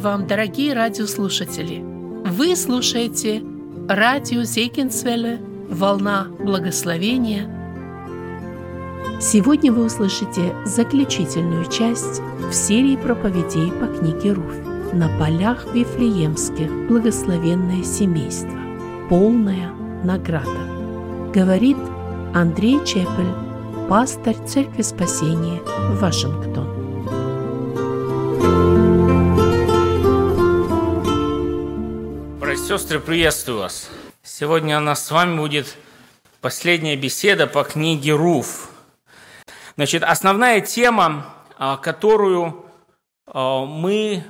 Вам, дорогие радиослушатели! Вы слушаете радио Зейкинсвелле «Волна благословения». Сегодня вы услышите заключительную часть в серии проповедей по книге Руфь «На полях Вифлеемских благословенное семейство. Полная награда». Говорит Андрей Чепель, пастор Церкви Спасения, Вашингтон. Сестры, приветствую вас. Сегодня у нас с вами будет последняя беседа по книге Руф. Значит, основная тема, а, которую а, мы,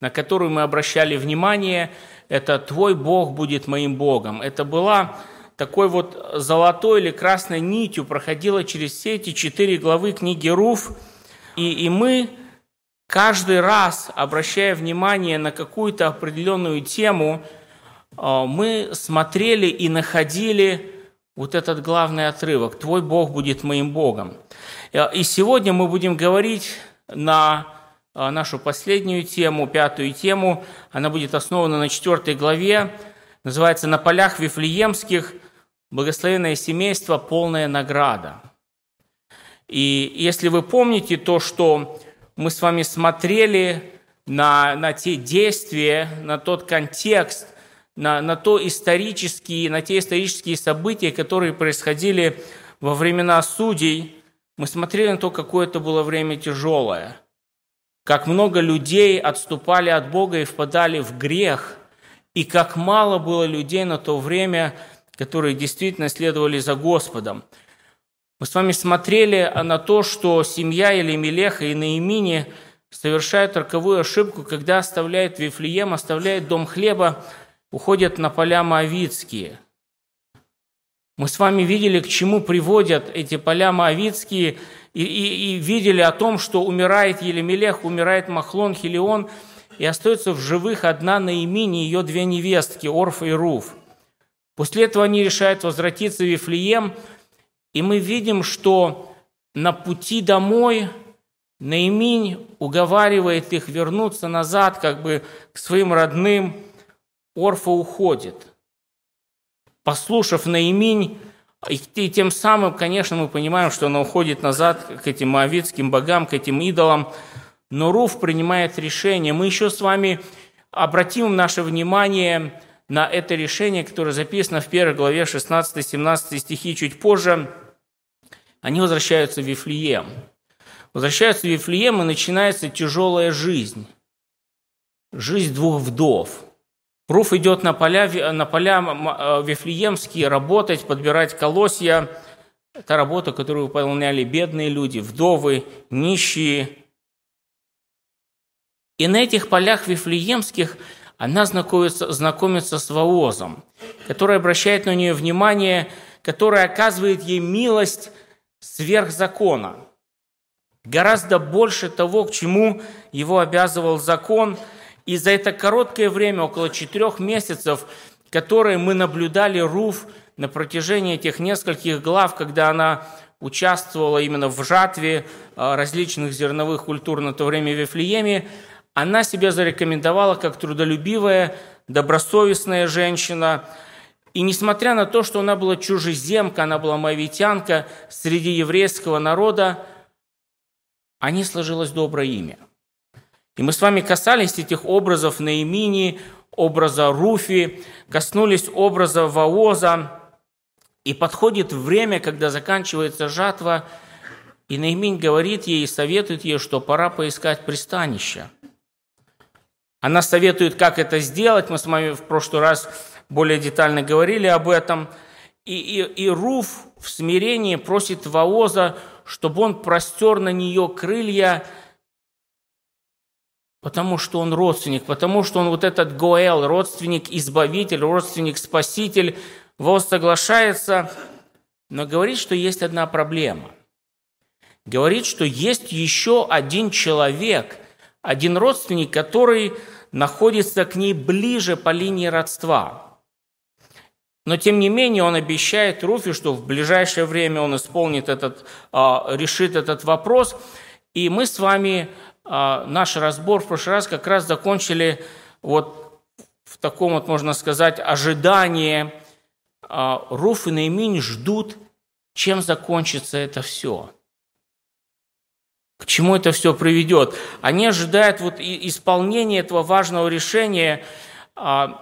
на которую мы обращали внимание, это «Твой Бог будет моим Богом». Это была такой вот золотой или красной нитью, проходила через все эти четыре главы книги Руф, и, и мы каждый раз, обращая внимание на какую-то определенную тему, э, мы смотрели и находили вот этот главный отрывок «Твой Бог будет моим Богом». Э, и сегодня мы будем говорить на э, нашу последнюю тему, пятую тему. Она будет основана на четвертой главе, называется «На полях Вифлеемских. Благословенное семейство. Полная награда». И если вы помните то, что мы с вами смотрели на, на те действия, на тот контекст, на, на, то исторические, на те исторические события, которые происходили во времена судей, мы смотрели на то, какое это было время тяжелое, как много людей отступали от Бога и впадали в грех, и как мало было людей на то время, которые действительно следовали за Господом. Мы с вами смотрели на то, что семья или Мелеха и Наимини совершают роковую ошибку, когда оставляют Вифлеем, оставляют дом хлеба, уходят на поля Моавицкие. Мы с вами видели, к чему приводят эти поля Моавицкие, и, и, и видели о том, что умирает Елемелех, умирает Махлон, Хилион, и остается в живых одна Наимини и ее две невестки, Орфа и Руф. После этого они решают возвратиться в Вифлеем – и мы видим, что на пути домой Наиминь уговаривает их вернуться назад, как бы к своим родным. Орфа уходит. Послушав Наиминь, и тем самым, конечно, мы понимаем, что она уходит назад к этим моавитским богам, к этим идолам. Но Руф принимает решение. Мы еще с вами обратим наше внимание на это решение, которое записано в первой главе 16-17 стихи чуть позже. Они возвращаются в Вифлеем. Возвращаются в Вифлеем, и начинается тяжелая жизнь. Жизнь двух вдов. Руф идет на поля, на поля э, Вифлеемские работать, подбирать колосья. Это работа, которую выполняли бедные люди, вдовы, нищие. И на этих полях Вифлеемских – она знакомится, знакомится с Воозом, который обращает на нее внимание, который оказывает ей милость сверх закона. Гораздо больше того, к чему его обязывал закон. И за это короткое время, около четырех месяцев, которые мы наблюдали Руф на протяжении этих нескольких глав, когда она участвовала именно в жатве а, различных зерновых культур на то время в Вифлееме, она себя зарекомендовала как трудолюбивая, добросовестная женщина. И несмотря на то, что она была чужеземка, она была мавитянка среди еврейского народа, о ней сложилось доброе имя. И мы с вами касались этих образов Наимини, образа Руфи, коснулись образа Ваоза. И подходит время, когда заканчивается жатва, и Наиминь говорит ей и советует ей, что пора поискать пристанище – она советует, как это сделать. Мы с вами в прошлый раз более детально говорили об этом. И, и, и Руф в смирении просит Ваоза, чтобы он простер на нее крылья, потому что он родственник, потому что он вот этот Гоэл, родственник-избавитель, родственник-спаситель. Воз соглашается, но говорит, что есть одна проблема. Говорит, что есть еще один человек – один родственник, который находится к ней ближе по линии родства. Но тем не менее он обещает Руфи, что в ближайшее время он исполнит этот, а, решит этот вопрос. И мы с вами а, наш разбор в прошлый раз как раз закончили вот в таком вот, можно сказать, ожидании. А, Руф и Наиминь ждут, чем закончится это все. К чему это все приведет? Они ожидают вот исполнения этого важного решения. А,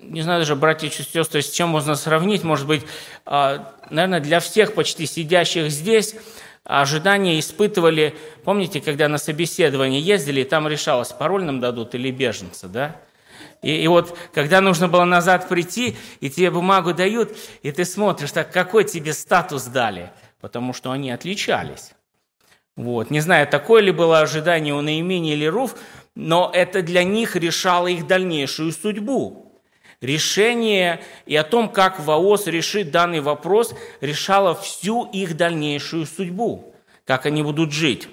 не знаю даже, братья и сестры, с чем можно сравнить. Может быть, наверное, для всех почти сидящих здесь – ожидания испытывали, помните, когда на собеседование ездили, и там решалось, пароль нам дадут или беженца, да? И, и вот, когда нужно было назад прийти, и тебе бумагу дают, и ты смотришь, так какой тебе статус дали, потому что они отличались. Вот. Не знаю, такое ли было ожидание у Наимени или Руф, но это для них решало их дальнейшую судьбу решение и о том, как ВАОС решит данный вопрос, решало всю их дальнейшую судьбу, как они будут жить.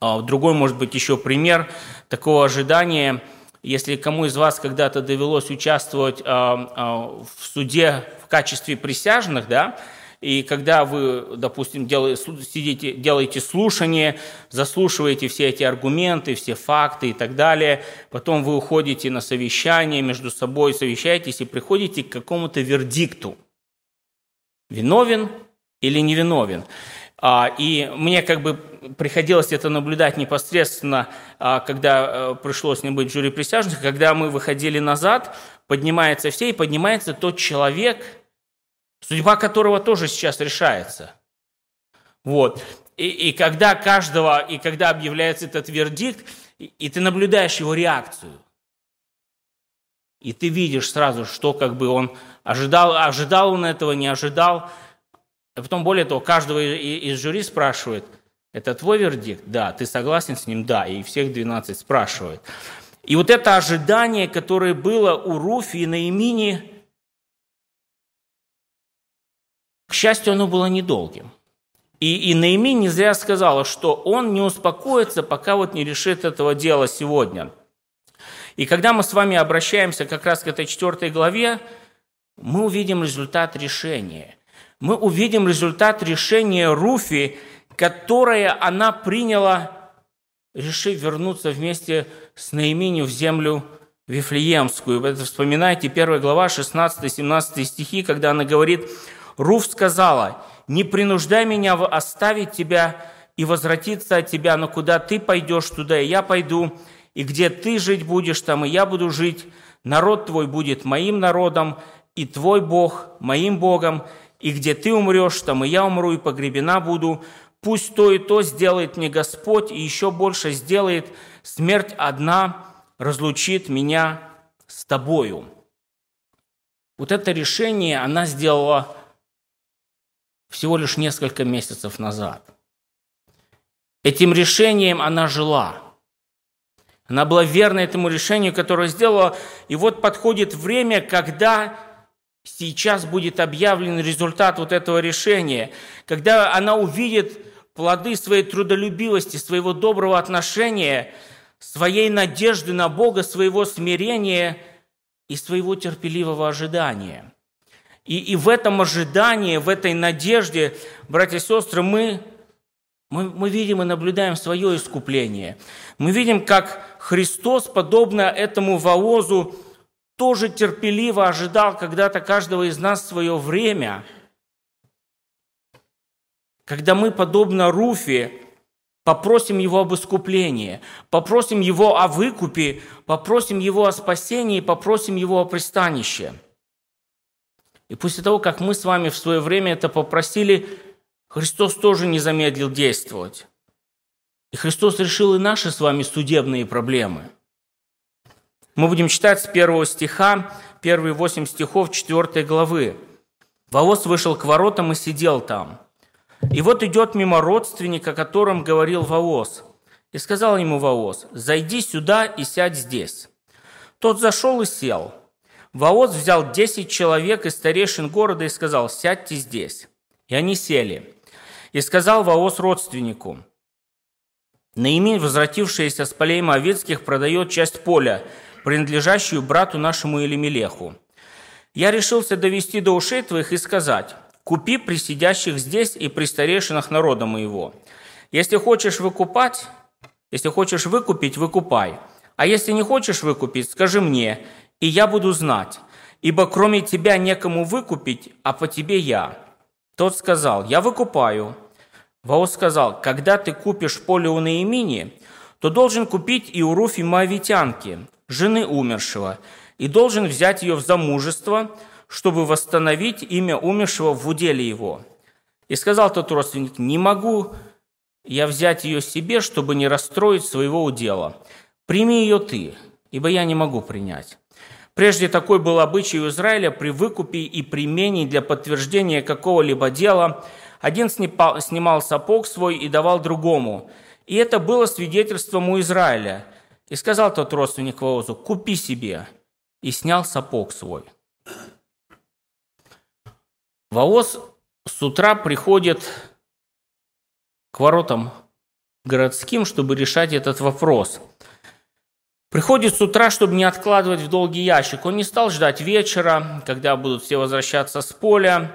А другой, может быть, еще пример такого ожидания, если кому из вас когда-то довелось участвовать а, а, в суде в качестве присяжных, да, и когда вы, допустим, делаете, сидите, делаете слушание, заслушиваете все эти аргументы, все факты и так далее, потом вы уходите на совещание, между собой совещаетесь и приходите к какому-то вердикту. Виновен или невиновен. А, и мне как бы приходилось это наблюдать непосредственно, а, когда э, пришлось мне быть жюри присяжных, когда мы выходили назад, поднимается все, и поднимается тот человек – судьба которого тоже сейчас решается. Вот. И, и когда каждого, и когда объявляется этот вердикт, и, и ты наблюдаешь его реакцию, и ты видишь сразу, что как бы он ожидал, ожидал он этого, не ожидал. А потом, более того, каждого из жюри спрашивает, это твой вердикт? Да. Ты согласен с ним? Да. И всех 12 спрашивает. И вот это ожидание, которое было у Руфи и Наимини, К счастью, оно было недолгим. И, и Наими не зря сказала, что он не успокоится, пока вот не решит этого дела сегодня. И когда мы с вами обращаемся как раз к этой четвертой главе, мы увидим результат решения. Мы увидим результат решения Руфи, которое она приняла, решив вернуться вместе с Наимини в землю Вифлеемскую. Это вспоминайте 1 глава, 16-17 стихи, когда она говорит, Руф сказала, «Не принуждай меня оставить тебя и возвратиться от тебя, но куда ты пойдешь, туда и я пойду, и где ты жить будешь, там и я буду жить. Народ твой будет моим народом, и твой Бог моим Богом, и где ты умрешь, там и я умру, и погребена буду. Пусть то и то сделает мне Господь, и еще больше сделает. Смерть одна разлучит меня с тобою». Вот это решение она сделала всего лишь несколько месяцев назад. Этим решением она жила. Она была верна этому решению, которое сделала. И вот подходит время, когда сейчас будет объявлен результат вот этого решения, когда она увидит плоды своей трудолюбивости, своего доброго отношения, своей надежды на Бога, своего смирения и своего терпеливого ожидания – и, и в этом ожидании, в этой надежде, братья и сестры, мы, мы, мы видим и наблюдаем свое искупление. Мы видим, как Христос, подобно этому Воозу, тоже терпеливо ожидал когда-то каждого из нас свое время, когда мы, подобно Руфе, попросим Его об искуплении, попросим Его о выкупе, попросим Его о спасении, попросим Его о пристанище – и после того, как мы с вами в свое время это попросили, Христос тоже не замедлил действовать. И Христос решил и наши с вами судебные проблемы. Мы будем читать с первого стиха, первые восемь стихов четвертой главы. Воос вышел к воротам и сидел там. И вот идет мимо родственника, о котором говорил Воос. И сказал ему Воос, «Зайди сюда и сядь здесь». Тот зашел и сел – Воос взял десять человек из старейшин города и сказал, «Сядьте здесь». И они сели. И сказал Воос родственнику, Наимин, возвратившийся с полей Моавицких, продает часть поля, принадлежащую брату нашему Елемелеху. Я решился довести до ушей твоих и сказать, купи при сидящих здесь и при старейшинах народа моего. Если хочешь выкупать, Если хочешь выкупить, выкупай. А если не хочешь выкупить, скажи мне, и я буду знать. Ибо кроме тебя некому выкупить, а по тебе я». Тот сказал, «Я выкупаю». Ваос сказал, «Когда ты купишь поле у Наимини, то должен купить и у Руфи Моавитянки, жены умершего, и должен взять ее в замужество, чтобы восстановить имя умершего в уделе его». И сказал тот родственник, «Не могу я взять ее себе, чтобы не расстроить своего удела. Прими ее ты, ибо я не могу принять». Прежде такой был обычай у Израиля при выкупе и примене для подтверждения какого-либо дела. Один снимал сапог свой и давал другому. И это было свидетельством у Израиля. И сказал тот родственник Воозу, купи себе. И снял сапог свой. Вооз с утра приходит к воротам городским, чтобы решать этот вопрос – Приходит с утра, чтобы не откладывать в долгий ящик. Он не стал ждать вечера, когда будут все возвращаться с поля.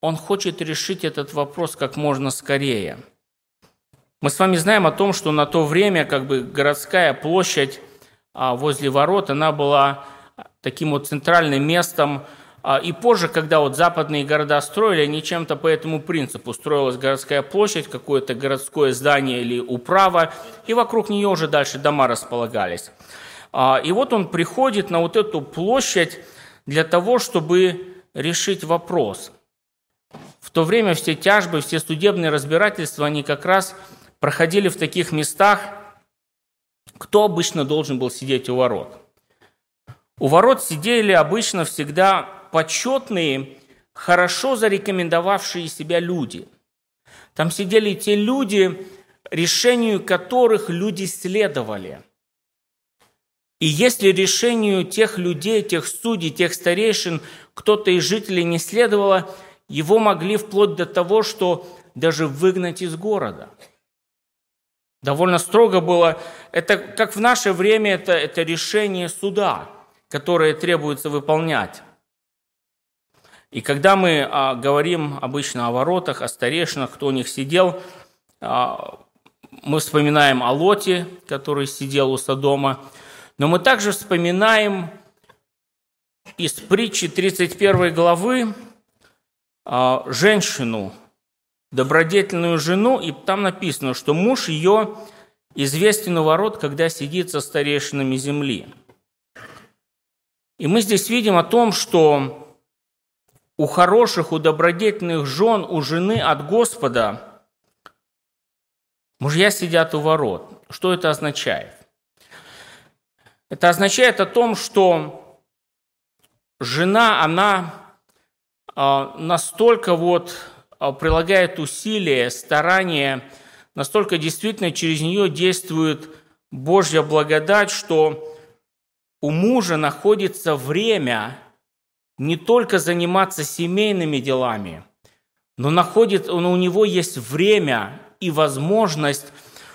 Он хочет решить этот вопрос как можно скорее. Мы с вами знаем о том, что на то время как бы городская площадь а, возле ворот, она была таким вот центральным местом и позже, когда вот западные города строили, они чем-то по этому принципу. Строилась городская площадь, какое-то городское здание или управа, и вокруг нее уже дальше дома располагались. А, и вот он приходит на вот эту площадь для того, чтобы решить вопрос. В то время все тяжбы, все судебные разбирательства, они как раз проходили в таких местах, кто обычно должен был сидеть у ворот. У ворот сидели обычно всегда почетные, хорошо зарекомендовавшие себя люди. Там сидели те люди, решению которых люди следовали. И если решению тех людей, тех судей, тех старейшин кто-то из жителей не следовало, его могли вплоть до того, что даже выгнать из города. Довольно строго было. Это как в наше время, это, это решение суда, которое требуется выполнять. И когда мы а, говорим обычно о воротах, о старейшинах, кто у них сидел, а, мы вспоминаем о Лоте, который сидел у Содома, но мы также вспоминаем из притчи 31 главы а, женщину, добродетельную жену, и там написано, что муж ее известен у ворот, когда сидит со старейшинами земли. И мы здесь видим о том, что у хороших, у добродетельных жен, у жены от Господа мужья сидят у ворот. Что это означает? Это означает о том, что жена, она а, настолько вот а, прилагает усилия, старания, настолько действительно через нее действует Божья благодать, что у мужа находится время не только заниматься семейными делами, но находит, но у него есть время и возможность,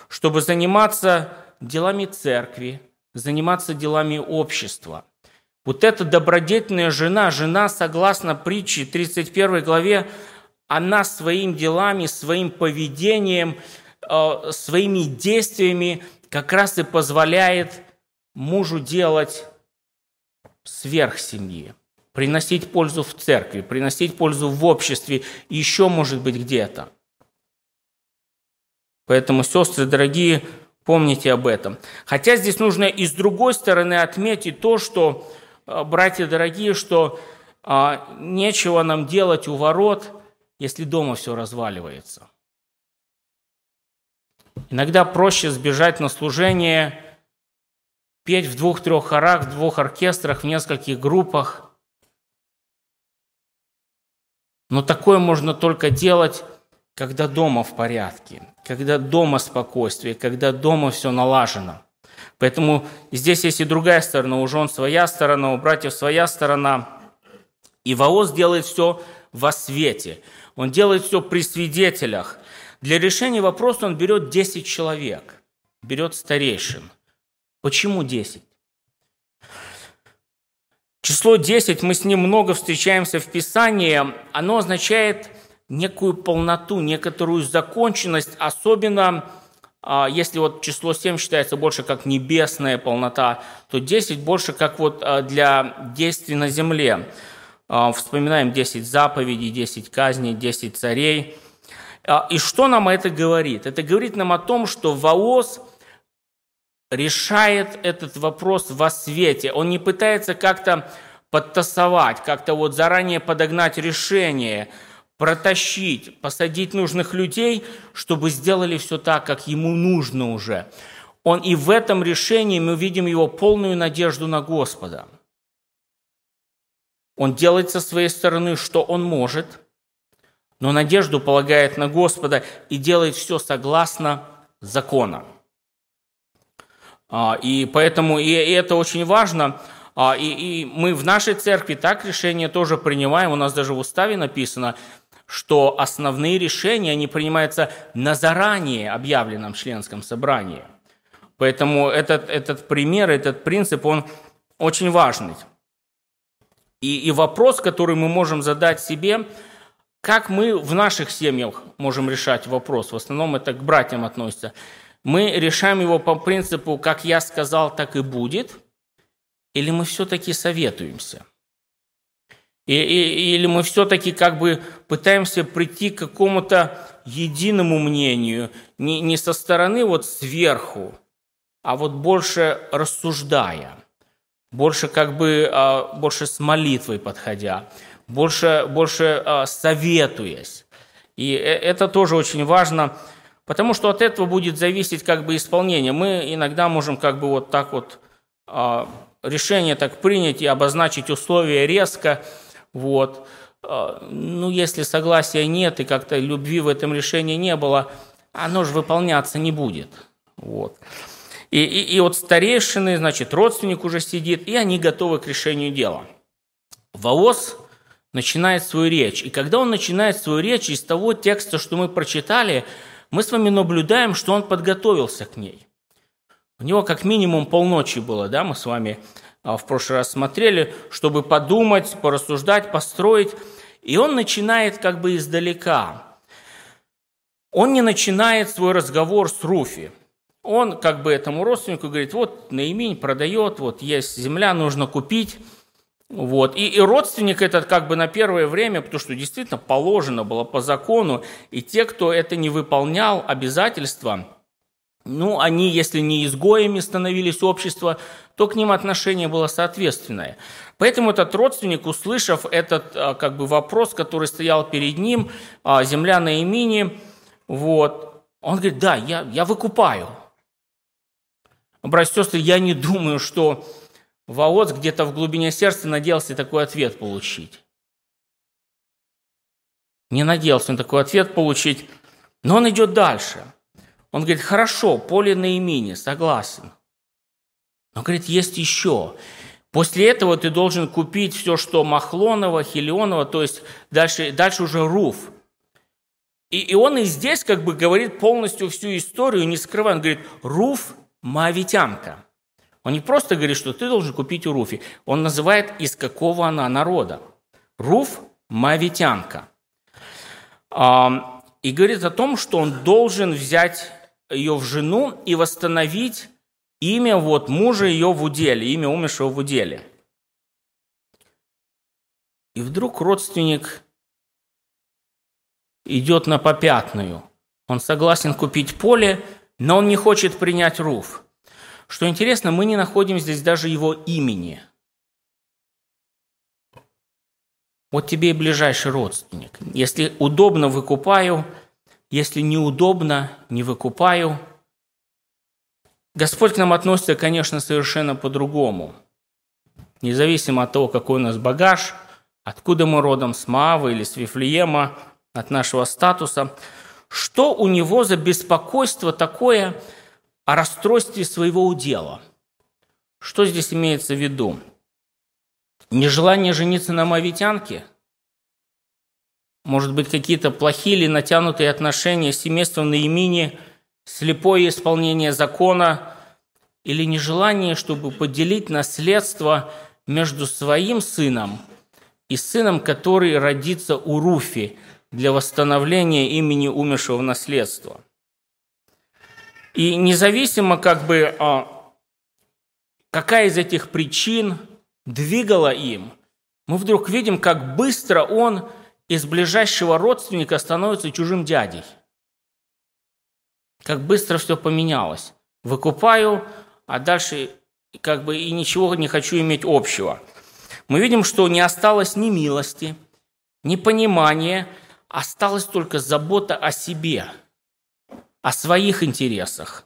чтобы заниматься делами церкви, заниматься делами общества. Вот эта добродетельная жена, жена, согласно притче 31 главе, она своими делами, своим поведением, э, своими действиями как раз и позволяет мужу делать сверх семьи приносить пользу в церкви, приносить пользу в обществе, еще, может быть, где-то. Поэтому, сестры дорогие, помните об этом. Хотя здесь нужно и с другой стороны отметить то, что, э, братья дорогие, что а, нечего нам делать у ворот, если дома все разваливается. Иногда проще сбежать на служение, петь в двух-трех хорах, в двух оркестрах, в нескольких группах – Но такое можно только делать, когда дома в порядке, когда дома спокойствие, когда дома все налажено. Поэтому здесь есть и другая сторона, у жен своя сторона, у братьев своя сторона. И Ваос делает все во свете. Он делает все при свидетелях. Для решения вопроса он берет 10 человек, берет старейшин. Почему 10? Число 10, мы с ним много встречаемся в Писании, оно означает некую полноту, некоторую законченность, особенно а, если вот число 7 считается больше как небесная полнота, то 10 больше как вот а, для действий на земле. А, вспоминаем 10 заповедей, 10 казней, 10 царей. И что нам это говорит? Это говорит нам о том, что Ваос решает этот вопрос во свете. Он не пытается как-то подтасовать, как-то вот заранее подогнать решение – протащить, посадить нужных людей, чтобы сделали все так, как ему нужно уже. Он и в этом решении мы видим его полную надежду на Господа. Он делает со своей стороны, что он может, но надежду полагает на Господа и делает все согласно законам. А, и поэтому и это очень важно. А, и, и мы в нашей церкви так решение тоже принимаем. У нас даже в уставе написано, что основные решения, они принимаются на заранее объявленном членском собрании. Поэтому этот, этот пример, этот принцип, он очень важный. И, и вопрос, который мы можем задать себе, как мы в наших семьях можем решать вопрос, в основном это к братьям относится, мы решаем его по принципу «как я сказал, так и будет», или мы все-таки советуемся – и, и, или мы все-таки как бы пытаемся прийти к какому-то единому мнению, не, не со стороны вот сверху, а вот больше рассуждая, больше как бы а, больше с молитвой подходя, больше, больше а, советуясь. И э, это тоже очень важно, потому что от этого будет зависеть как бы исполнение. Мы иногда можем как бы вот так вот а, решение так принять и обозначить условия резко, вот. А, ну, если согласия нет и как-то любви в этом решении не было, оно же выполняться не будет. Вот. И, и, и вот старейшины, значит, родственник уже сидит, и они готовы к решению дела. Воос начинает свою речь. И когда он начинает свою речь из того текста, что мы прочитали, мы с вами наблюдаем, что он подготовился к ней. У него как минимум полночи было, да, мы с вами а, в прошлый раз смотрели, чтобы подумать, порассуждать, построить. И он начинает как бы издалека. Он не начинает свой разговор с Руфи. Он как бы этому родственнику говорит, вот Наимень продает, вот есть земля, нужно купить. Вот. И, и родственник этот как бы на первое время, потому что действительно положено было по закону, и те, кто это не выполнял, обязательства – ну, они, если не изгоями становились общество, то к ним отношение было соответственное. Поэтому этот родственник, услышав этот а, как бы, вопрос, который стоял перед ним, а, земля на имени, вот, он говорит, да, я, я выкупаю. Братья и сестры, я не думаю, что Ваоц где-то в глубине сердца надеялся такой ответ получить. Не надеялся он такой ответ получить, но он идет дальше – он говорит, хорошо, поле на имени, согласен. Но, говорит, есть еще. После этого ты должен купить все, что Махлонова, Хелионова, то есть дальше, дальше уже Руф. И, и он и здесь как бы говорит полностью всю историю, не скрывая. Он говорит, Руф – Моавитянка. Он не просто говорит, что ты должен купить у Руфи. Он называет, из какого она народа. Руф – Моавитянка. И говорит о том, что он должен взять ее в жену и восстановить имя вот мужа ее в уделе, имя умершего в уделе. И вдруг родственник идет на попятную. Он согласен купить поле, но он не хочет принять руф. Что интересно, мы не находим здесь даже его имени. Вот тебе и ближайший родственник. Если удобно, выкупаю – если неудобно, не выкупаю. Господь к нам относится, конечно, совершенно по-другому. Независимо от того, какой у нас багаж, откуда мы родом, с Маавы или с Вифлеема, от нашего статуса, что у него за беспокойство такое о расстройстве своего удела? Что здесь имеется в виду? Нежелание жениться на мавитянке? может быть, какие-то плохие или натянутые отношения с семейством Наимини, слепое исполнение закона или нежелание, чтобы поделить наследство между своим сыном и сыном, который родится у Руфи для восстановления имени умершего наследства. И независимо, как бы, а, какая из этих причин двигала им, мы вдруг видим, как быстро он из ближайшего родственника становится чужим дядей. Как быстро все поменялось. Выкупаю, а дальше как бы и ничего не хочу иметь общего. Мы видим, что не осталось ни милости, ни понимания, осталась только забота о себе, о своих интересах.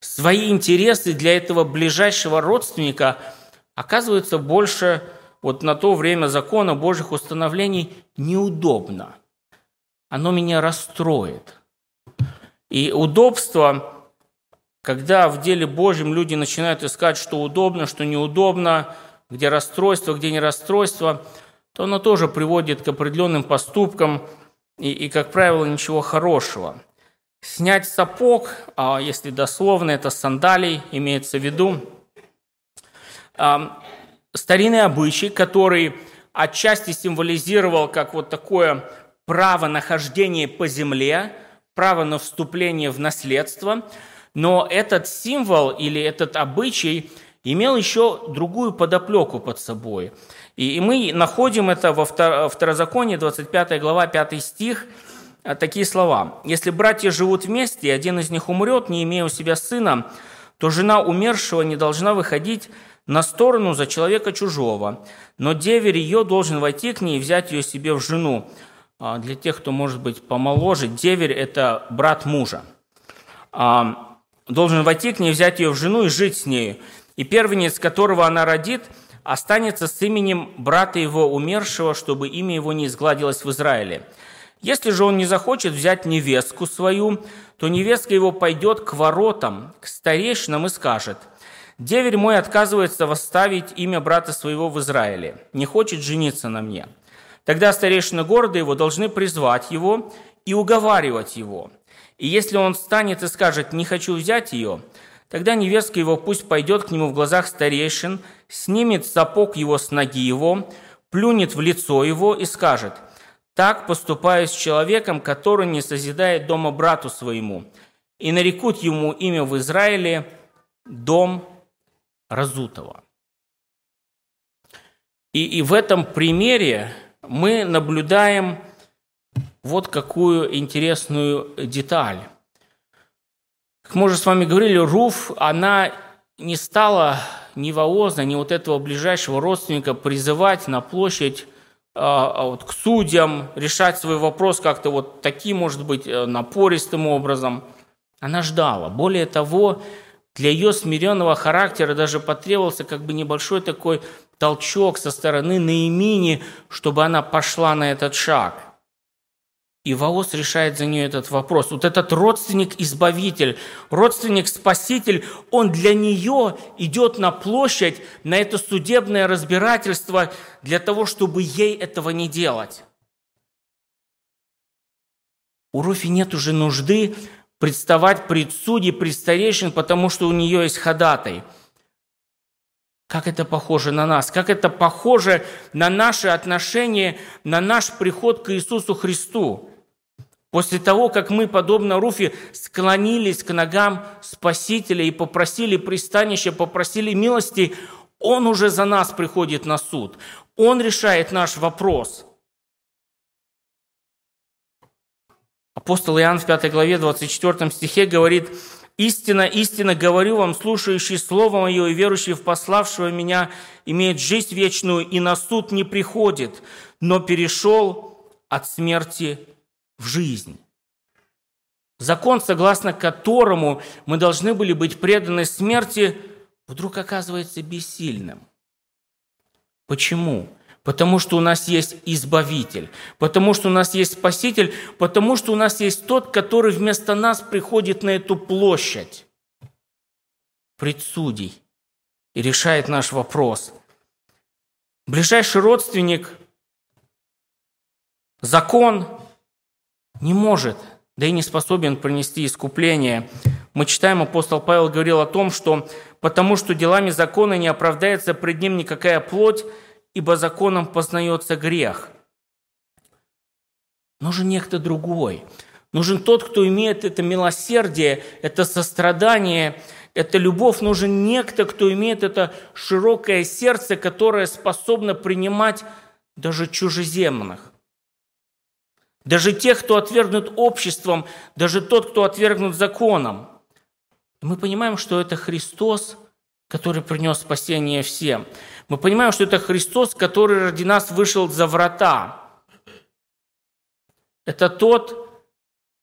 Свои интересы для этого ближайшего родственника оказываются больше вот на то время закона Божьих установлений неудобно. Оно меня расстроит. И удобство, когда в деле Божьем люди начинают искать, что удобно, что неудобно, где расстройство, где не расстройство – то оно тоже приводит к определенным поступкам и, и как правило, ничего хорошего. Снять сапог, а если дословно, это сандалий, имеется в виду, а, старинный обычай, который отчасти символизировал как вот такое право нахождения по земле, право на вступление в наследство, но этот символ или этот обычай имел еще другую подоплеку под собой – и мы находим это во Второзаконии, 25 глава, 5 стих, такие слова. «Если братья живут вместе, и один из них умрет, не имея у себя сына, то жена умершего не должна выходить на сторону за человека чужого, но деверь ее должен войти к ней и взять ее себе в жену». А, для тех, кто может быть помоложе, деверь – это брат мужа. А, должен войти к ней, взять ее в жену и жить с нею. И первенец, которого она родит – останется с именем брата его умершего, чтобы имя его не изгладилось в Израиле. Если же он не захочет взять невестку свою, то невестка его пойдет к воротам, к старейшинам и скажет, «Деверь мой отказывается восставить имя брата своего в Израиле, не хочет жениться на мне». Тогда старейшины города его должны призвать его и уговаривать его. И если он встанет и скажет «не хочу взять ее», Тогда невестка его пусть пойдет к нему в глазах старейшин, снимет сапог его с ноги его, плюнет в лицо его и скажет, «Так поступаю с человеком, который не созидает дома брату своему». И нарекут ему имя в Израиле «Дом Разутого». И, и в этом примере мы наблюдаем вот какую интересную деталь. Как мы уже с вами говорили, Руф, она не стала ни Вооза, ни вот этого ближайшего родственника призывать на площадь вот, к судьям, решать свой вопрос как-то вот таким, может быть, э, напористым образом. Она ждала. Более того, для ее смиренного характера даже потребовался как бы небольшой такой толчок со стороны Наимини, чтобы она пошла на этот шаг – и Ваос решает за нее этот вопрос. Вот этот родственник-избавитель, родственник-спаситель, он для нее идет на площадь, на это судебное разбирательство для того, чтобы ей этого не делать. У Руфи нет уже нужды представать пред судьи, пред старейшин, потому что у нее есть ходатай. Как это похоже на нас? Как это похоже на наши отношения, на наш приход к Иисусу Христу? После того, как мы, подобно Руфе, склонились к ногам Спасителя и попросили пристанища, попросили милости, Он уже за нас приходит на суд. Он решает наш вопрос. Апостол Иоанн в 5 главе 24 стихе говорит, «Истина, истина говорю вам, слушающий Слово Мое и верующий в пославшего Меня имеет жизнь вечную и на суд не приходит, но перешел от смерти в жизнь. Закон, согласно которому мы должны были быть преданы смерти, вдруг оказывается бессильным. Почему? Потому что у нас есть Избавитель, потому что у нас есть Спаситель, потому что у нас есть тот, который вместо нас приходит на эту площадь предсудий и решает наш вопрос. Ближайший родственник, закон не может, да и не способен принести искупление. Мы читаем, апостол Павел говорил о том, что «потому что делами закона не оправдается пред ним никакая плоть, ибо законом познается грех». Нужен некто другой. Нужен тот, кто имеет это милосердие, это сострадание, это любовь. Нужен некто, кто имеет это широкое сердце, которое способно принимать даже чужеземных. Даже тех, кто отвергнут обществом, даже тот, кто отвергнут законом. Мы понимаем, что это Христос, который принес спасение всем. Мы понимаем, что это Христос, который ради нас вышел за врата. Это тот,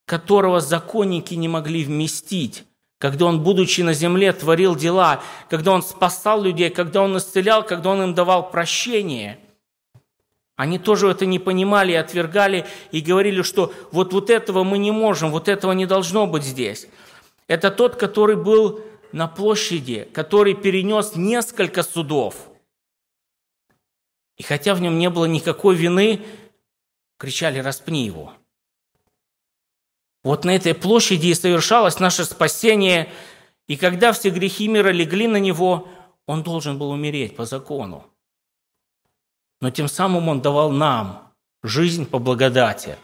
которого законники не могли вместить, когда Он, будучи на земле, творил дела, когда Он спасал людей, когда Он исцелял, когда Он им давал прощение. Они тоже это не понимали и отвергали, и говорили, что вот, вот этого мы не можем, вот этого не должно быть здесь. Это тот, который был на площади, который перенес несколько судов. И хотя в нем не было никакой вины, кричали «распни его». Вот на этой площади и совершалось наше спасение, и когда все грехи мира легли на него, он должен был умереть по закону. Но тем самым он давал нам жизнь по благодати.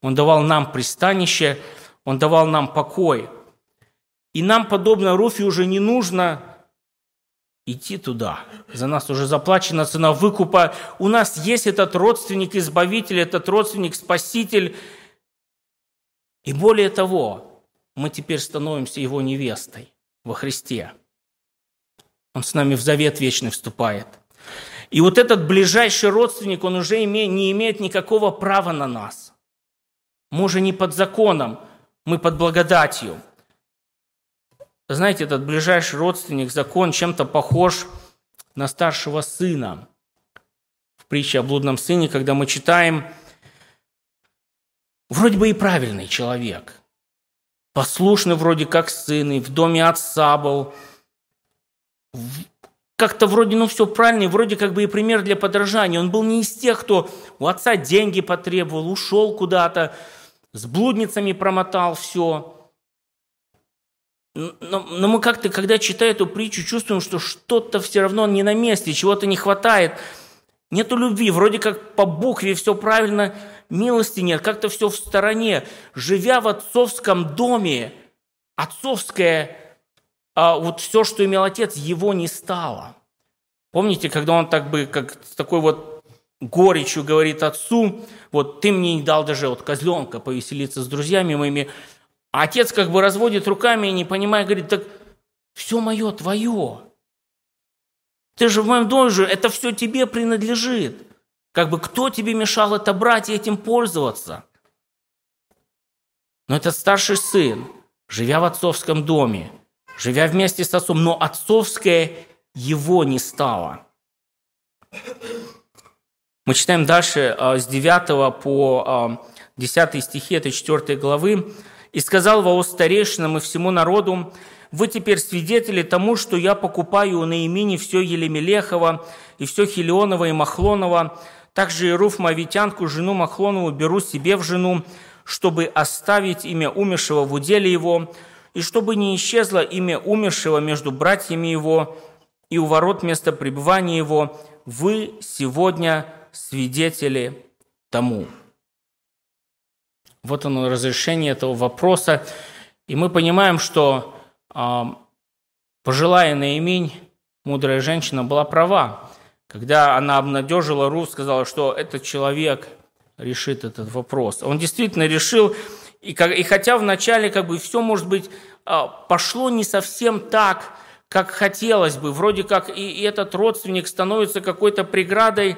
Он давал нам пристанище, он давал нам покой. И нам, подобно Руфи, уже не нужно идти туда. За нас уже заплачена цена выкупа. У нас есть этот родственник-избавитель, этот родственник-спаситель – и более того, мы теперь становимся Его невестой во Христе. Он с нами в завет вечный вступает. И вот этот ближайший родственник, он уже не имеет никакого права на нас. Мы уже не под законом, мы под благодатью. Знаете, этот ближайший родственник, закон чем-то похож на старшего сына. В притче о блудном сыне, когда мы читаем – Вроде бы и правильный человек. Послушный вроде как сын, и в доме отца был. Как-то вроде, ну, все правильно, вроде как бы и пример для подражания. Он был не из тех, кто у отца деньги потребовал, ушел куда-то, с блудницами промотал все. Но, но мы как-то, когда читаем эту притчу, чувствуем, что что-то все равно не на месте, чего-то не хватает. Нету любви, вроде как по букве все правильно – милости нет, как-то все в стороне. Живя в отцовском доме, отцовское, а вот все, что имел отец, его не стало. Помните, когда он так бы, как с такой вот горечью говорит отцу, вот ты мне не дал даже вот козленка повеселиться с друзьями моими, а отец как бы разводит руками и не понимая, говорит, так все мое твое. Ты же в моем доме же, это все тебе принадлежит. Как бы кто тебе мешал это брать и этим пользоваться? Но этот старший сын, живя в отцовском доме, живя вместе с отцом, но отцовское его не стало. Мы читаем дальше а, с 9 по 10 а, стихи этой 4 главы. «И сказал Ваос старейшинам и всему народу, вы теперь свидетели тому, что я покупаю у Наимини все Елемелехова и все Хилионова и Махлонова, также и Руф Мавитянку, жену Махлонову, беру себе в жену, чтобы оставить имя умершего в уделе его, и чтобы не исчезло имя умершего между братьями его и у ворот места пребывания его. Вы сегодня свидетели тому. Вот оно разрешение этого вопроса. И мы понимаем, что э, пожилая Наимень, мудрая женщина, была права. Когда она обнадежила Ру, сказала, что этот человек решит этот вопрос. Он действительно решил, и, и хотя вначале как бы все, может быть, а, пошло не совсем так, как хотелось бы, вроде как и, и этот родственник становится какой-то преградой,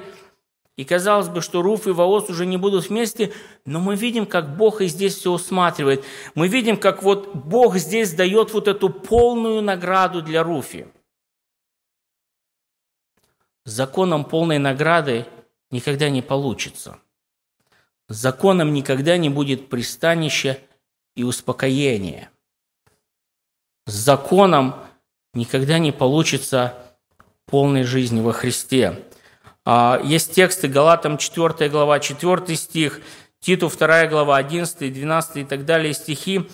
и казалось бы, что Руф и Воос уже не будут вместе, но мы видим, как Бог и здесь все усматривает. Мы видим, как вот Бог здесь дает вот эту полную награду для Руфи законом полной награды никогда не получится. Законом никогда не будет пристанища и успокоения. С законом никогда не получится полной жизни во Христе. А, есть тексты Галатам 4 глава, 4 стих, Титу 2 глава, 11, 12 и так далее стихи,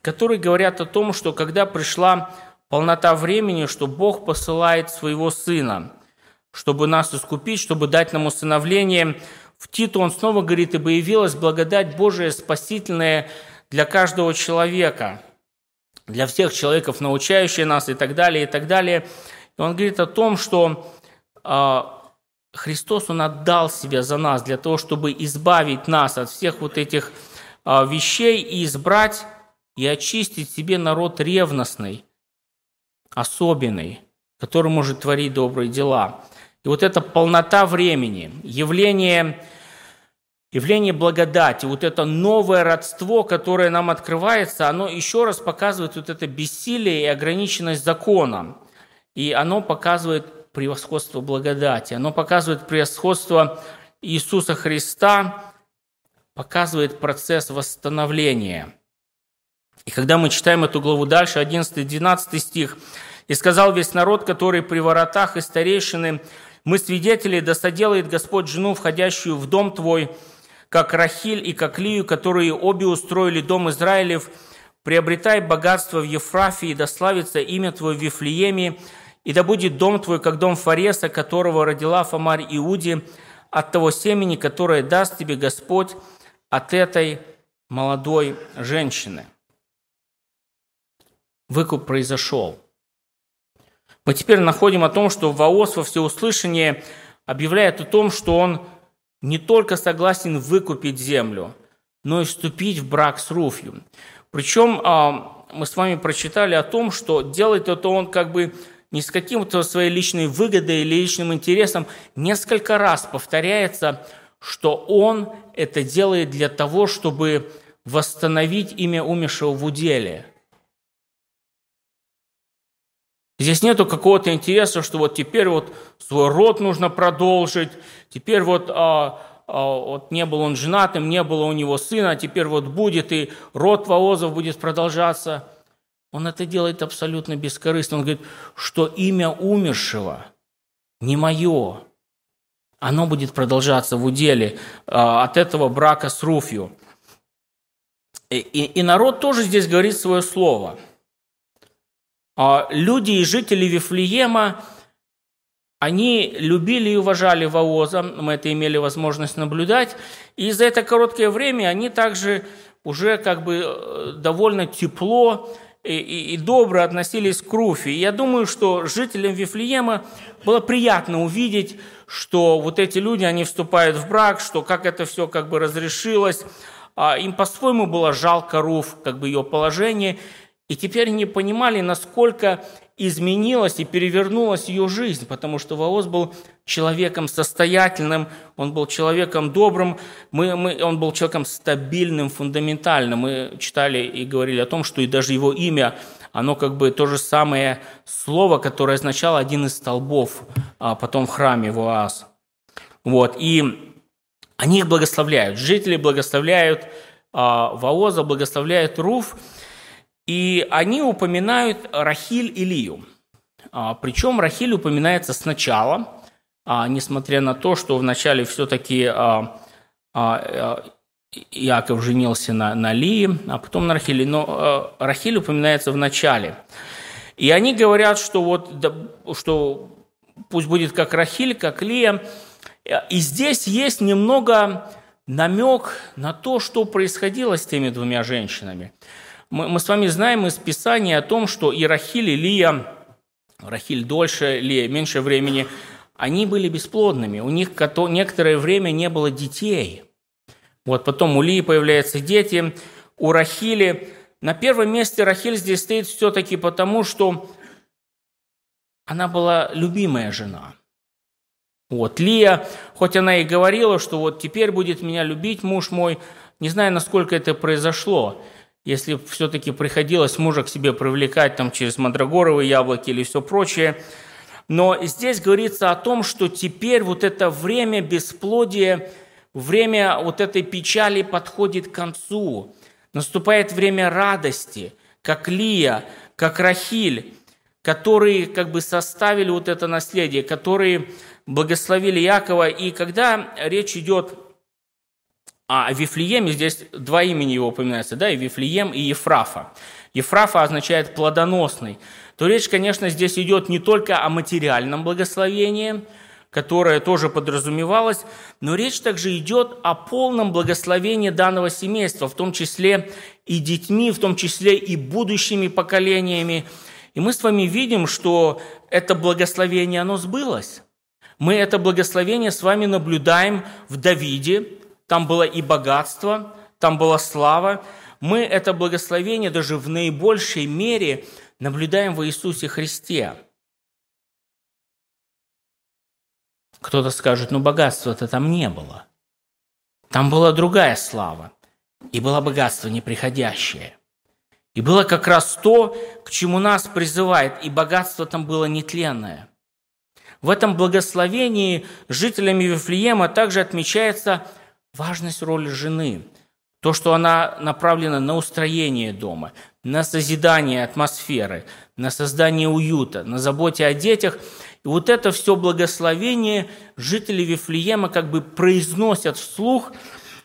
которые говорят о том, что когда пришла полнота времени, что Бог посылает своего Сына – чтобы нас искупить, чтобы дать нам усыновление. В Титу он снова говорит, «Ибо явилась благодать Божия спасительная для каждого человека, для всех человеков, научающие нас и так далее, и так далее. И он говорит о том, что а, Христос, Он отдал себя за нас для того, чтобы избавить нас от всех вот этих а, вещей и избрать и очистить себе народ ревностный, особенный, который может творить добрые дела. И вот эта полнота времени, явление, явление благодати, вот это новое родство, которое нам открывается, оно еще раз показывает вот это бессилие и ограниченность закона. И оно показывает превосходство благодати, оно показывает превосходство Иисуса Христа, показывает процесс восстановления. И когда мы читаем эту главу дальше, 11-12 стих, «И сказал весь народ, который при воротах и старейшины, мы свидетели, да соделает Господь жену, входящую в дом твой, как Рахиль и как Лию, которые обе устроили дом Израилев, приобретай богатство в Ефрафии, да славится имя Твое в Вифлееме, и да будет дом Твой, как дом Фареса, которого родила Фомарь Иуди, от того семени, которое даст тебе Господь от этой молодой женщины». Выкуп произошел. Мы теперь находим о том, что Ваос во всеуслышание объявляет о том, что он не только согласен выкупить землю, но и вступить в брак с Руфью. Причем а, мы с вами прочитали о том, что делает это он как бы не с каким-то своей личной выгодой или личным интересом. Несколько раз повторяется, что он это делает для того, чтобы восстановить имя умершего в уделе – Здесь нету какого-то интереса, что вот теперь вот свой род нужно продолжить, теперь вот, а, а, вот не был он женатым, не было у него сына, а теперь вот будет, и род Воозов будет продолжаться. Он это делает абсолютно бескорыстно. Он говорит, что имя умершего не мое, оно будет продолжаться в уделе а, от этого брака с Руфью. И, и, и народ тоже здесь говорит свое слово – люди и жители Вифлеема, они любили и уважали Ваоза, мы это имели возможность наблюдать, и за это короткое время они также уже как бы э, довольно тепло и, и, и добро относились к Руфи. И я думаю, что жителям Вифлеема было приятно увидеть, что вот эти люди, они вступают в брак, что как это все как бы разрешилось. А им по-своему было жалко Руф, как бы ее положение – и теперь они понимали, насколько изменилась и перевернулась ее жизнь, потому что Ваос был человеком состоятельным, он был человеком добрым, мы, мы, он был человеком стабильным, фундаментальным. Мы читали и говорили о том, что и даже его имя, оно как бы то же самое слово, которое означало один из столбов а потом в храме Вааз. Вот, и они их благословляют, жители благословляют а, Ваоза, благословляют Руф – и они упоминают Рахиль и Лию. А, Причем Рахиль упоминается сначала, а, несмотря на то, что вначале все-таки а, Иаков женился на, на Лии, а потом на Рахиле. Но Рахиль упоминается в начале. И они говорят, что, вот, что пусть будет как Рахиль, как Лия. И здесь есть немного намек на то, что происходило с теми двумя женщинами. Мы, мы с вами знаем из Писания о том, что и Рахиль, и Лия, Рахиль дольше, Лия меньше времени, они были бесплодными. У них некоторое время не было детей. Вот потом у Лии появляются дети, у Рахили. На первом месте Рахиль здесь стоит все-таки потому, что она была любимая жена. Вот, Лия, хоть она и говорила, что вот теперь будет меня любить муж мой, не знаю, насколько это произошло если все-таки приходилось мужа к себе привлекать там, через мандрагоровые яблоки или все прочее. Но здесь говорится о том, что теперь вот это время бесплодия, время вот этой печали подходит к концу. Наступает время радости, как Лия, как Рахиль, которые как бы составили вот это наследие, которые благословили Якова. И когда речь идет а Вифлееме здесь два имени его упоминаются, да, и Вифлеем, и Ефрафа. Ефрафа означает плодоносный. То речь, конечно, здесь идет не только о материальном благословении, которое тоже подразумевалось, но речь также идет о полном благословении данного семейства, в том числе и детьми, в том числе и будущими поколениями. И мы с вами видим, что это благословение, оно сбылось. Мы это благословение с вами наблюдаем в Давиде. Там было и богатство, там была слава. Мы это благословение даже в наибольшей мере наблюдаем в Иисусе Христе. Кто-то скажет, ну богатства-то там не было. Там была другая слава, и было богатство неприходящее. И было как раз то, к чему нас призывает, и богатство там было нетленное. В этом благословении жителями Вифлеема также отмечается важность роли жены. То, что она направлена на устроение дома, на созидание атмосферы, на создание уюта, на заботе о детях. И вот это все благословение жители Вифлеема как бы произносят вслух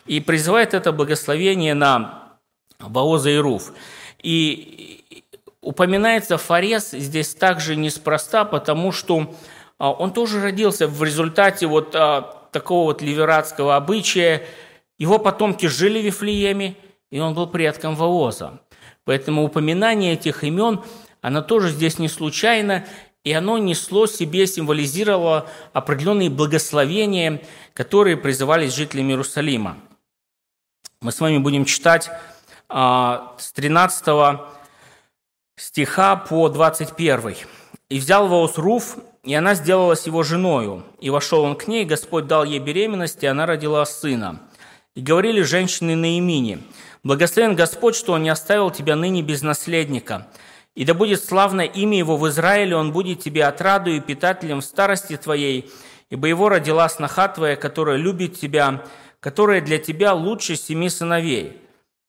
и призывают это благословение на Баоза и Руф. И упоминается Фарес здесь также неспроста, потому что а, он тоже родился в результате вот а, такого вот ливератского обычая. Его потомки жили в Вифлееме, и он был предком Вооза. Поэтому упоминание этих имен, оно тоже здесь не случайно, и оно несло себе, символизировало определенные благословения, которые призывались жителям Иерусалима. Мы с вами будем читать а, с 13 стиха по 21. «И взял Воос Руф, и она сделалась его женою. И вошел он к ней, Господь дал ей беременность, и она родила сына. И говорили женщины на имени, «Благословен Господь, что Он не оставил тебя ныне без наследника. И да будет славно имя Его в Израиле, Он будет тебе отраду и питателем в старости твоей, ибо Его родила сноха твоя, которая любит тебя, которая для тебя лучше семи сыновей.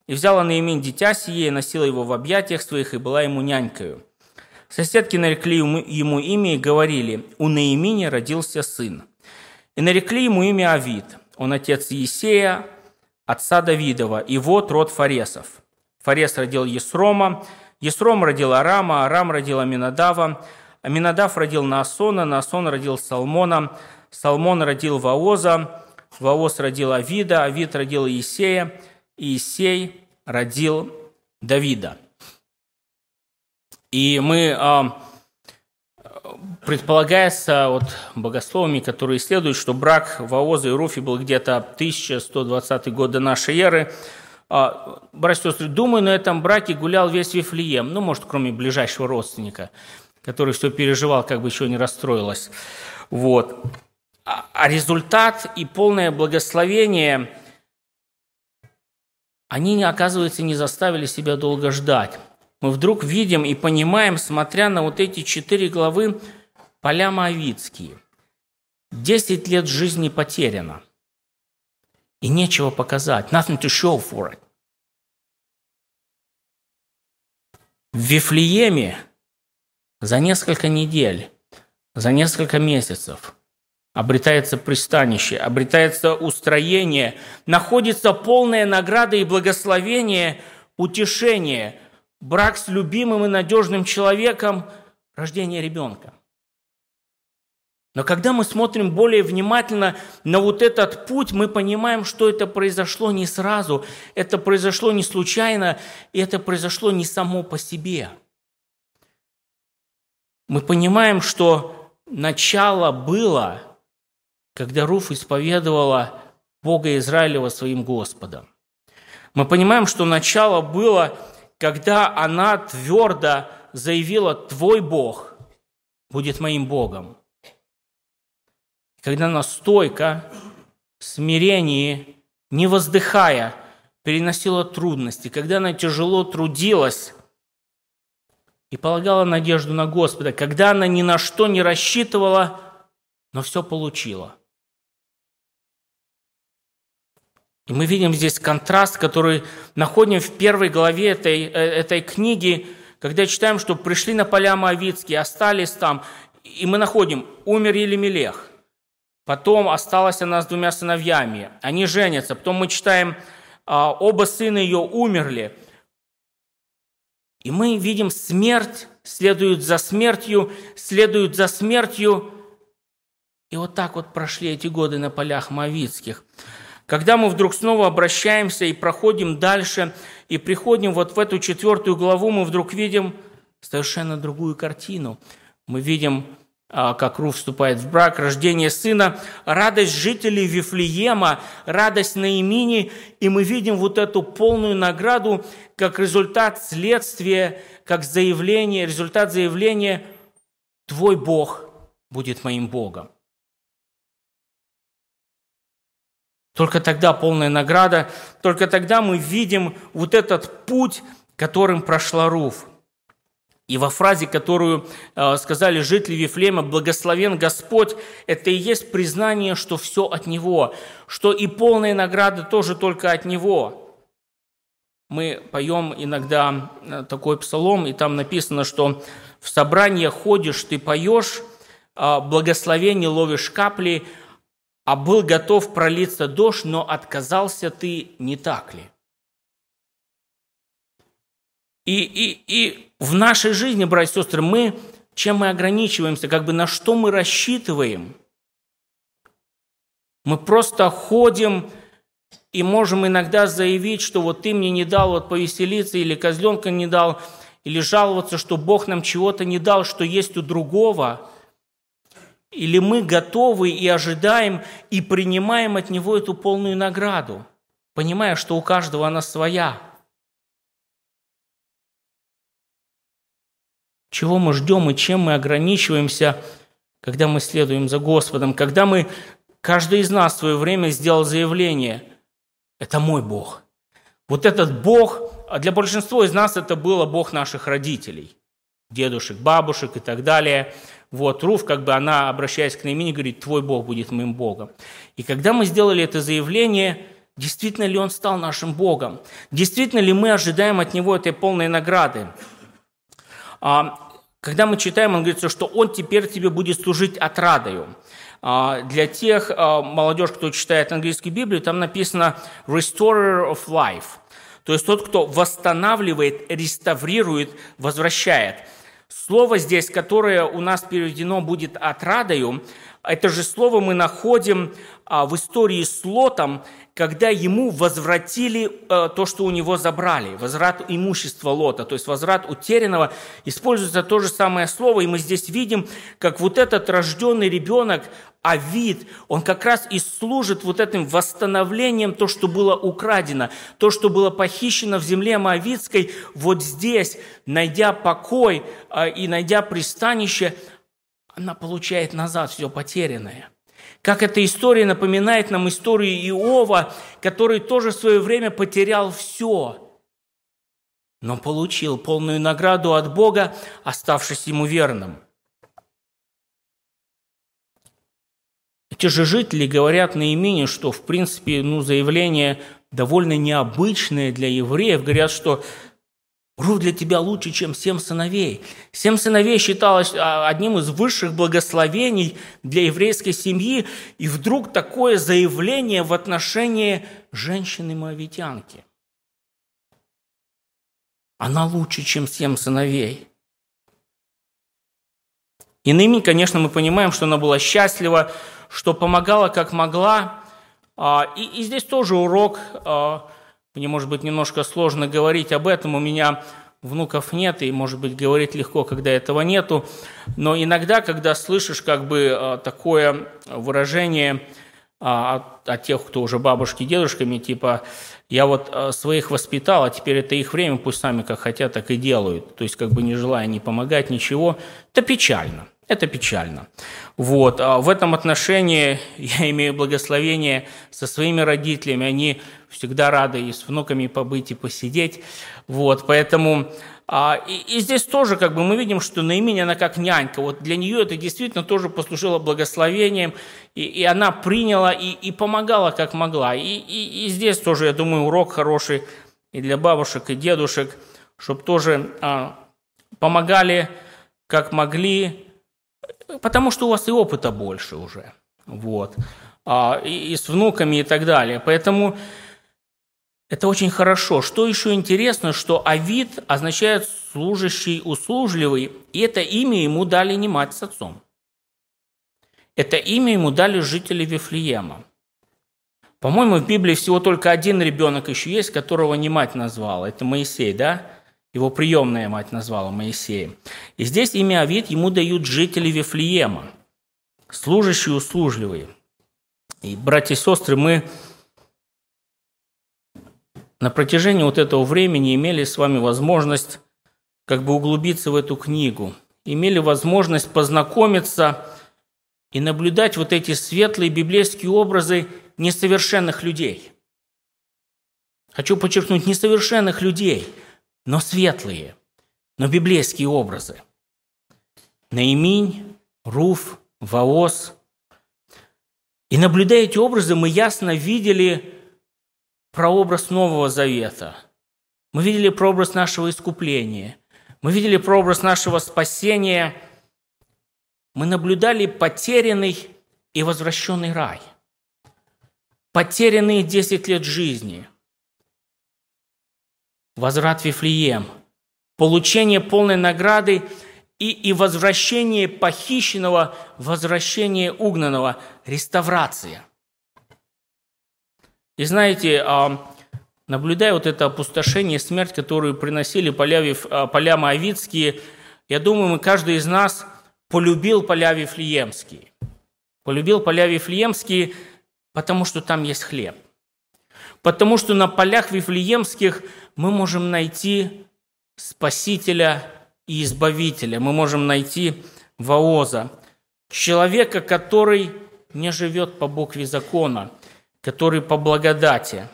И взяла Наимин дитя сие, и носила его в объятиях своих, и была ему нянькою. Соседки нарекли ему имя и говорили, у Наимини родился сын. И нарекли ему имя Авид, он отец Есея, отца Давидова, и вот род Фаресов. Фарес родил Есрома, Есром родил Арама, Арам родил Аминадава, Аминадав родил Наасона, Наасон родил Салмона, Салмон родил Ваоза, Ваоз родил Авида, Авид родил Иисея, Иисей родил Давида. И мы, а, предполагается вот богословами, которые исследуют, что брак Ваоза и Руфи был где-то 1120 год до нашей эры. А, братья сестры, думаю, на этом браке гулял весь Вифлеем, ну, может, кроме ближайшего родственника, который все переживал, как бы еще не расстроилось. Вот. А, а результат и полное благословение, они, оказывается, не заставили себя долго ждать. Мы вдруг видим и понимаем, смотря на вот эти четыре главы, поля Моавицкие. Десять лет жизни потеряно. И нечего показать. Nothing to show for it. В Вифлееме за несколько недель, за несколько месяцев – обретается пристанище, обретается устроение, находится полная награда и благословение, утешение, брак с любимым и надежным человеком, рождение ребенка. Но когда мы смотрим более внимательно на вот этот путь, мы понимаем, что это произошло не сразу, это произошло не случайно, и это произошло не само по себе. Мы понимаем, что начало было – когда Руф исповедовала Бога Израилева своим Господом. Мы понимаем, что начало было, когда она твердо заявила «Твой Бог будет моим Богом». Когда она стойко, в смирении, не воздыхая, переносила трудности, когда она тяжело трудилась и полагала надежду на Господа, когда она ни на что не рассчитывала, но все получила – И мы видим здесь контраст, который находим в первой главе этой, э, этой книги, когда читаем, что пришли на поля Моавицкие, остались там, и мы находим, умер Елемелех. Потом осталась она с двумя сыновьями. Они женятся. Потом мы читаем, а, оба сына ее умерли. И мы видим смерть, следуют за смертью, следуют за смертью. И вот так вот прошли эти годы на полях Моавицких. Когда мы вдруг снова обращаемся и проходим дальше, и приходим вот в эту четвертую главу, мы вдруг видим совершенно другую картину. Мы видим, а, как Ру вступает в брак, рождение сына, радость жителей Вифлеема, радость на имени, и мы видим вот эту полную награду как результат следствия, как заявление, результат заявления «Твой Бог будет моим Богом». Только тогда полная награда, только тогда мы видим вот этот путь, которым прошла Руф. И во фразе, которую э, сказали жители Вифлеема, «Благословен Господь», это и есть признание, что все от Него, что и полная награда тоже только от Него. Мы поем иногда э, такой псалом, и там написано, что в собрание ходишь, ты поешь, э, благословение ловишь капли, а был готов пролиться дождь, но отказался ты, не так ли? И, и, и в нашей жизни, братья и сестры, мы, чем мы ограничиваемся, как бы на что мы рассчитываем? Мы просто ходим и можем иногда заявить, что вот ты мне не дал вот повеселиться, или козленка не дал, или жаловаться, что Бог нам чего-то не дал, что есть у другого – или мы готовы и ожидаем и принимаем от Него эту полную награду, понимая, что у каждого она своя. Чего мы ждем и чем мы ограничиваемся, когда мы следуем за Господом, когда мы, каждый из нас в свое время сделал заявление «Это мой Бог». Вот этот Бог, а для большинства из нас это было Бог наших родителей, дедушек, бабушек и так далее – вот, Руф, как бы она, обращаясь к Наимине, говорит, твой Бог будет моим Богом. И когда мы сделали это заявление, действительно ли он стал нашим Богом? Действительно ли мы ожидаем от него этой полной награды? А, когда мы читаем, он говорит, что он теперь тебе будет служить отрадою. А, для тех а, молодежь, кто читает английскую Библию, там написано «restorer of life», то есть тот, кто восстанавливает, реставрирует, возвращает – Слово здесь, которое у нас переведено будет «отрадою», это же слово мы находим а, в истории с Лотом, когда ему возвратили э, то, что у него забрали, возврат имущества Лота, то есть возврат утерянного, используется то же самое слово, и мы здесь видим, как вот этот рожденный ребенок, Авид, он как раз и служит вот этим восстановлением то, что было украдено, то, что было похищено в земле Моавицкой, вот здесь, найдя покой э, и найдя пристанище, она получает назад все потерянное. Как эта история напоминает нам историю Иова, который тоже в свое время потерял все, но получил полную награду от Бога, оставшись ему верным. Эти же жители говорят на имени, что, в принципе, ну, заявление довольно необычное для евреев. Говорят, что Руф для тебя лучше, чем семь сыновей. Семь сыновей считалось а, одним из высших благословений для еврейской семьи, и вдруг такое заявление в отношении женщины-моавитянки. Она лучше, чем семь сыновей. Иными, конечно, мы понимаем, что она была счастлива, что помогала как могла. А, и, и здесь тоже урок а, мне, может быть, немножко сложно говорить об этом. У меня внуков нет, и, может быть, говорить легко, когда этого нету. Но иногда, когда слышишь как бы э, такое выражение от, от тех, кто уже бабушки, дедушками, типа, я вот э, своих воспитал, а теперь это их время, пусть сами как хотят, так и делают. То есть, как бы не желая ни помогать, ничего. Это печально. Это печально. Вот. А в этом отношении я имею благословение со своими родителями. Они всегда рады и с внуками побыть и посидеть. Вот. Поэтому а, и, и здесь тоже как бы мы видим, что Наимень, она как нянька. Вот для нее это действительно тоже послужило благословением, и, и она приняла и, и помогала как могла. И, и, и здесь тоже, я думаю, урок хороший и для бабушек, и дедушек, чтобы тоже а, помогали как могли, потому что у вас и опыта больше уже. Вот. А, и, и с внуками и так далее. Поэтому это очень хорошо. Что еще интересно, что Авид означает служащий, услужливый, и это имя ему дали не мать с отцом. Это имя ему дали жители Вифлеема. По-моему, в Библии всего только один ребенок еще есть, которого не мать назвала. Это Моисей, да? Его приемная мать назвала Моисеем. И здесь имя Авид ему дают жители Вифлеема, служащие услужливые. И, братья и сестры, мы на протяжении вот этого времени имели с вами возможность как бы углубиться в эту книгу, имели возможность познакомиться и наблюдать вот эти светлые библейские образы несовершенных людей. Хочу подчеркнуть, несовершенных людей, но светлые, но библейские образы. Наиминь, Руф, Ваос. И наблюдая эти образы, мы ясно видели прообраз Нового Завета. Мы видели прообраз нашего искупления. Мы видели прообраз нашего спасения. Мы наблюдали потерянный и возвращенный рай – потерянные 10 лет жизни, возврат Вифлеем, получение полной награды и, и возвращение похищенного, возвращение угнанного, реставрация. И знаете, а, наблюдая вот это опустошение, смерть, которую приносили поля, а, поля Моавицкие, я думаю, мы, каждый из нас полюбил поля Вифлеемские. Полюбил поля Вифлеемские – Потому что там есть хлеб. Потому что на полях Вифлеемских мы можем найти Спасителя и Избавителя. Мы можем найти Вооза, человека, который не живет по букве закона, который по благодати.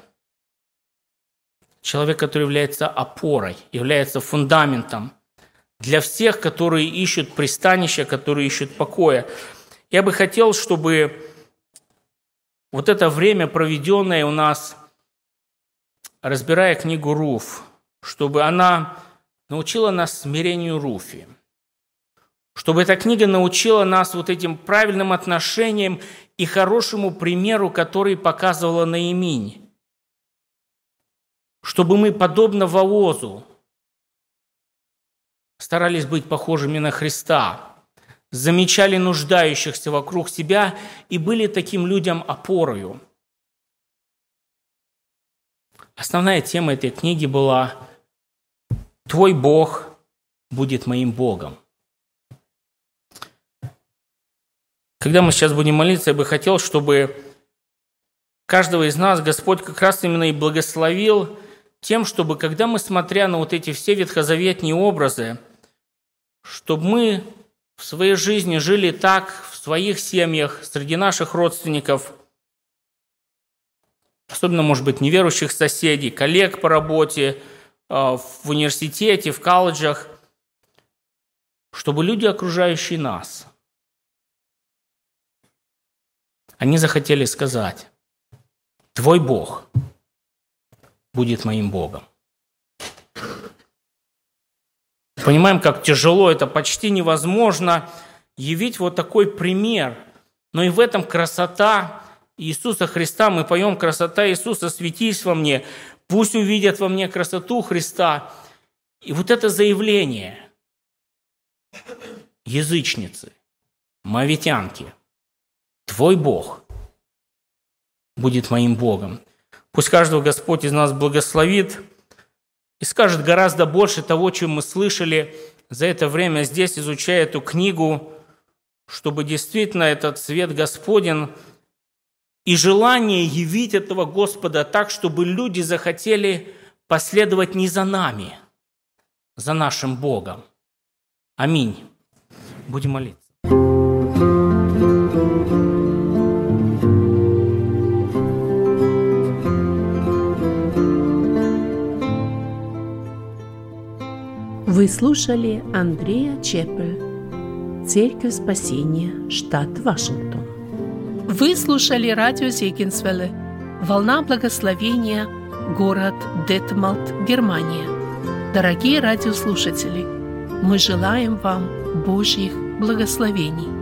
Человек, который является опорой, является фундаментом для всех, которые ищут пристанища, которые ищут покоя. Я бы хотел, чтобы вот это время, проведенное у нас, разбирая книгу Руф, чтобы она научила нас смирению Руфи, чтобы эта книга научила нас вот этим правильным отношениям и хорошему примеру, который показывала Наиминь, чтобы мы, подобно Воозу, старались быть похожими на Христа – замечали нуждающихся вокруг себя и были таким людям опорою. Основная тема этой книги была «Твой Бог будет моим Богом». Когда мы сейчас будем молиться, я бы хотел, чтобы каждого из нас Господь как раз именно и благословил тем, чтобы когда мы, смотря на вот эти все ветхозаветные образы, чтобы мы в своей жизни жили так, в своих семьях, среди наших родственников, особенно, может быть, неверующих соседей, коллег по работе, а, в университете, в колледжах, чтобы люди, окружающие нас, они захотели сказать, твой Бог будет моим Богом. Понимаем, как тяжело, это почти невозможно явить вот такой пример. Но и в этом красота Иисуса Христа. Мы поем «Красота Иисуса, светись во мне». Пусть увидят во мне красоту Христа. И вот это заявление язычницы, мавитянки, твой Бог будет моим Богом. Пусть каждого Господь из нас благословит – и скажет гораздо больше того, чем мы слышали за это время здесь, изучая эту книгу, чтобы действительно этот свет Господен и желание явить этого Господа так, чтобы люди захотели последовать не за нами, за нашим Богом. Аминь. Будем молиться. Вы слушали Андрея Чепель, Церковь Спасения, штат Вашингтон. Вы слушали радио Зегенсвелле, Волна Благословения, город Детмалт, Германия. Дорогие радиослушатели, мы желаем вам Божьих благословений.